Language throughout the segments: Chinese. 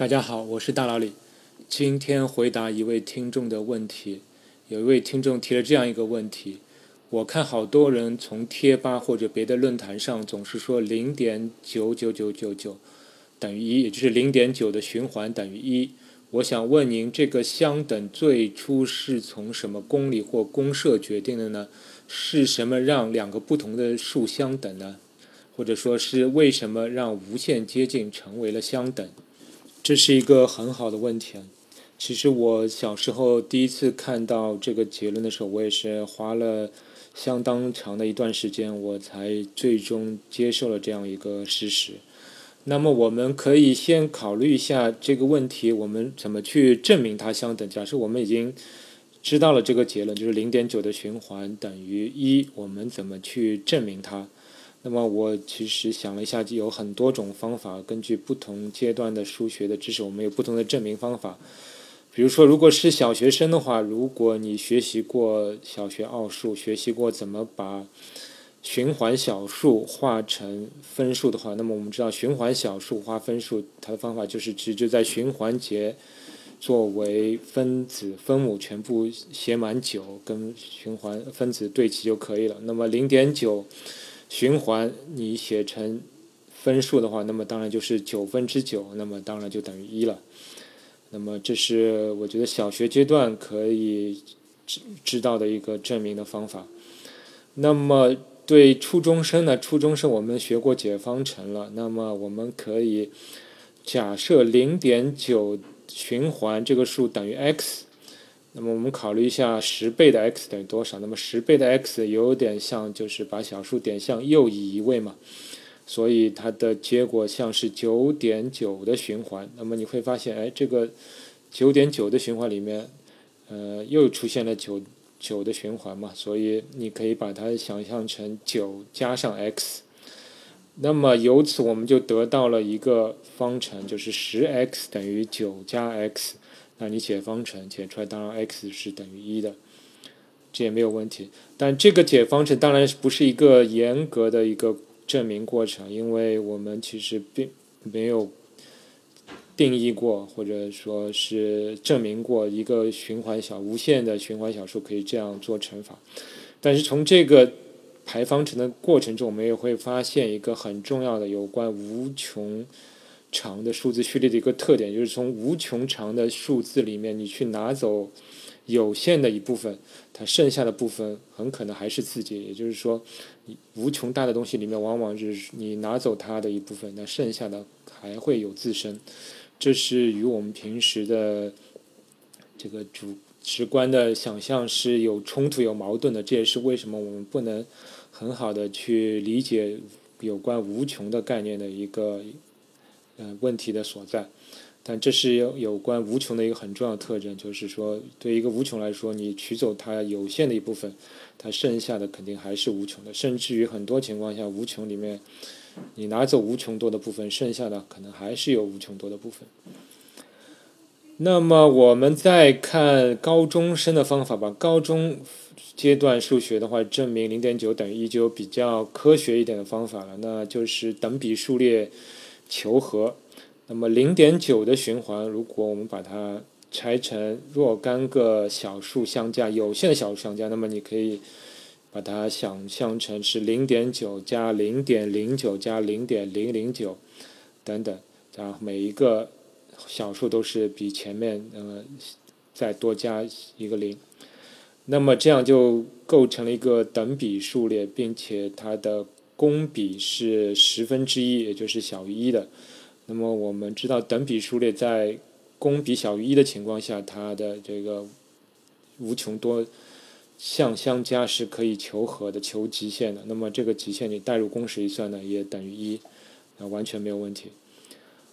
大家好，我是大老李。今天回答一位听众的问题。有一位听众提了这样一个问题：我看好多人从贴吧或者别的论坛上总是说零点九九九九九等于一，也就是零点九的循环等于一。我想问您，这个相等最初是从什么公理或公设决定的呢？是什么让两个不同的数相等呢？或者说是为什么让无限接近成为了相等？这是一个很好的问题。其实我小时候第一次看到这个结论的时候，我也是花了相当长的一段时间，我才最终接受了这样一个事实。那么我们可以先考虑一下这个问题，我们怎么去证明它相等？假设我们已经知道了这个结论，就是零点九的循环等于一，我们怎么去证明它？那么我其实想了一下，有很多种方法。根据不同阶段的数学的知识，我们有不同的证明方法。比如说，如果是小学生的话，如果你学习过小学奥数，学习过怎么把循环小数化成分数的话，那么我们知道循环小数化分数，它的方法就是直接在循环节作为分子分母全部写满九，跟循环分子对齐就可以了。那么零点九。循环你写成分数的话，那么当然就是九分之九，那么当然就等于一了。那么这是我觉得小学阶段可以知知道的一个证明的方法。那么对初中生呢？初中生我们学过解方程了，那么我们可以假设零点九循环这个数等于 x。那么我们考虑一下十倍的 x 等于多少？那么十倍的 x 有点像就是把小数点向右移一位嘛，所以它的结果像是九点九的循环。那么你会发现，哎，这个九点九的循环里面，呃，又出现了九九的循环嘛，所以你可以把它想象成九加上 x。那么由此我们就得到了一个方程，就是十 x 等于九加 x。那你解方程解出来，当然 x 是等于一的，这也没有问题。但这个解方程当然不是一个严格的一个证明过程，因为我们其实并没有定义过或者说是证明过一个循环小无限的循环小数可以这样做乘法。但是从这个排方程的过程中，我们也会发现一个很重要的有关无穷。长的数字序列的一个特点，就是从无穷长的数字里面，你去拿走有限的一部分，它剩下的部分很可能还是自己。也就是说，无穷大的东西里面，往往就是你拿走它的一部分，那剩下的还会有自身。这是与我们平时的这个主直观的想象是有冲突、有矛盾的。这也是为什么我们不能很好的去理解有关无穷的概念的一个。嗯，问题的所在，但这是有有关无穷的一个很重要的特征，就是说，对一个无穷来说，你取走它有限的一部分，它剩下的肯定还是无穷的，甚至于很多情况下，无穷里面，你拿走无穷多的部分，剩下的可能还是有无穷多的部分。那么我们再看高中生的方法吧，高中阶段数学的话，证明零点九等于一就比较科学一点的方法了，那就是等比数列。求和，那么零点九的循环，如果我们把它拆成若干个小数相加，有限的小数相加，那么你可以把它想象成是零点九加零点零九加零点零零九等等，啊，每一个小数都是比前面呃再多加一个零，那么这样就构成了一个等比数列，并且它的。公比是十分之一，也就是小于一的。那么我们知道，等比数列在公比小于一的情况下，它的这个无穷多项相加是可以求和的、求极限的。那么这个极限你代入公式一算呢，也等于一，那完全没有问题。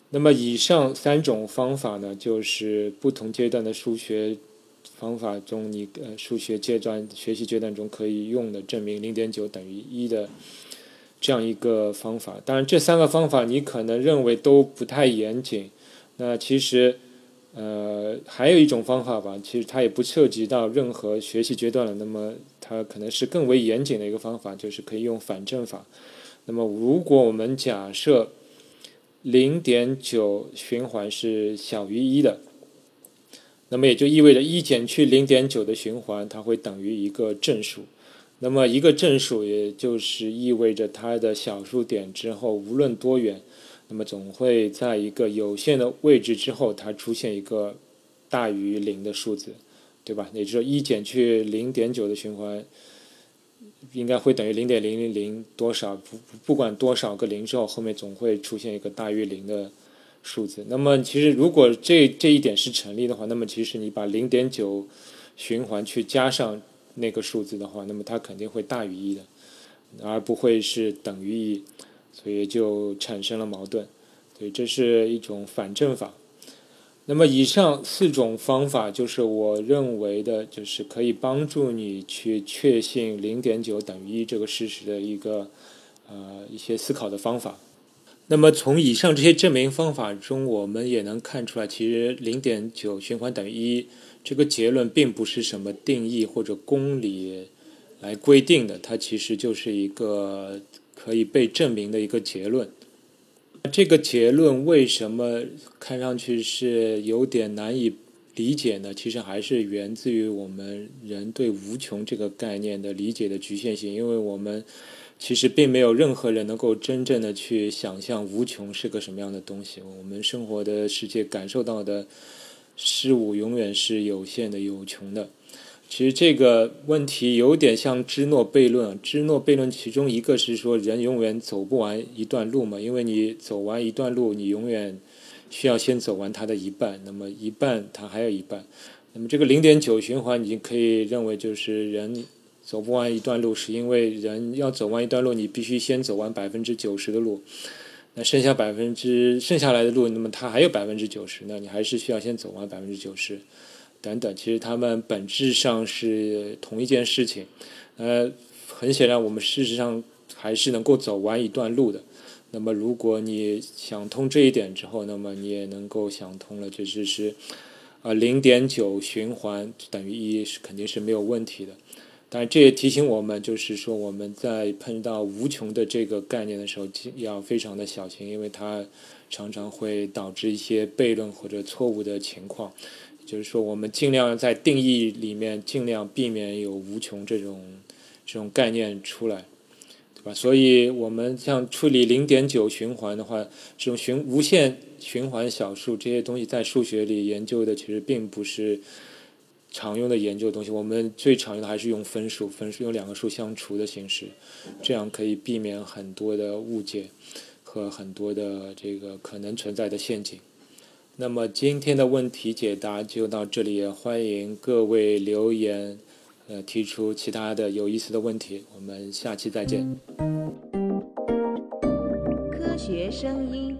那么以上三种方法呢，就是不同阶段的数学方法中，你呃数学阶段学习阶段中可以用的证明零点九等于一的。这样一个方法，当然这三个方法你可能认为都不太严谨。那其实，呃，还有一种方法吧，其实它也不涉及到任何学习阶段了。那么它可能是更为严谨的一个方法，就是可以用反证法。那么如果我们假设零点九循环是小于一的，那么也就意味着一减去零点九的循环，它会等于一个正数。那么一个正数，也就是意味着它的小数点之后，无论多远，那么总会在一个有限的位置之后，它出现一个大于零的数字，对吧？也就是说，一减去零点九的循环，应该会等于零点零零零多少？不不管多少个零之后，后面总会出现一个大于零的数字。那么其实如果这这一点是成立的话，那么其实你把零点九循环去加上。那个数字的话，那么它肯定会大于一的，而不会是等于一，所以就产生了矛盾。对，这是一种反证法。那么以上四种方法，就是我认为的，就是可以帮助你去确信零点九等于一这个事实的一个呃一些思考的方法。那么从以上这些证明方法中，我们也能看出来，其实零点九循环等于一。这个结论并不是什么定义或者公理来规定的，它其实就是一个可以被证明的一个结论。这个结论为什么看上去是有点难以理解呢？其实还是源自于我们人对无穷这个概念的理解的局限性，因为我们其实并没有任何人能够真正的去想象无穷是个什么样的东西。我们生活的世界感受到的。事物永远是有限的、有穷的。其实这个问题有点像芝诺悖论。芝诺悖论其中一个是说，人永远走不完一段路嘛，因为你走完一段路，你永远需要先走完它的一半，那么一半它还有一半。那么这个零点九循环，你可以认为就是人走不完一段路，是因为人要走完一段路，你必须先走完百分之九十的路。那剩下百分之剩下来的路，那么它还有百分之九十呢？你还是需要先走完百分之九十，等等。其实它们本质上是同一件事情。呃，很显然，我们事实上还是能够走完一段路的。那么，如果你想通这一点之后，那么你也能够想通了，这就是呃零点九循环等于一，是肯定是没有问题的。但这也提醒我们，就是说我们在碰到无穷的这个概念的时候，要非常的小心，因为它常常会导致一些悖论或者错误的情况。就是说，我们尽量在定义里面尽量避免有无穷这种这种概念出来，对吧？所以我们像处理零点九循环的话，这种循无限循环小数这些东西，在数学里研究的其实并不是。常用的研究的东西，我们最常用的还是用分数，分数用两个数相除的形式，这样可以避免很多的误解和很多的这个可能存在的陷阱。那么今天的问题解答就到这里，欢迎各位留言，呃，提出其他的有意思的问题。我们下期再见。科学声音。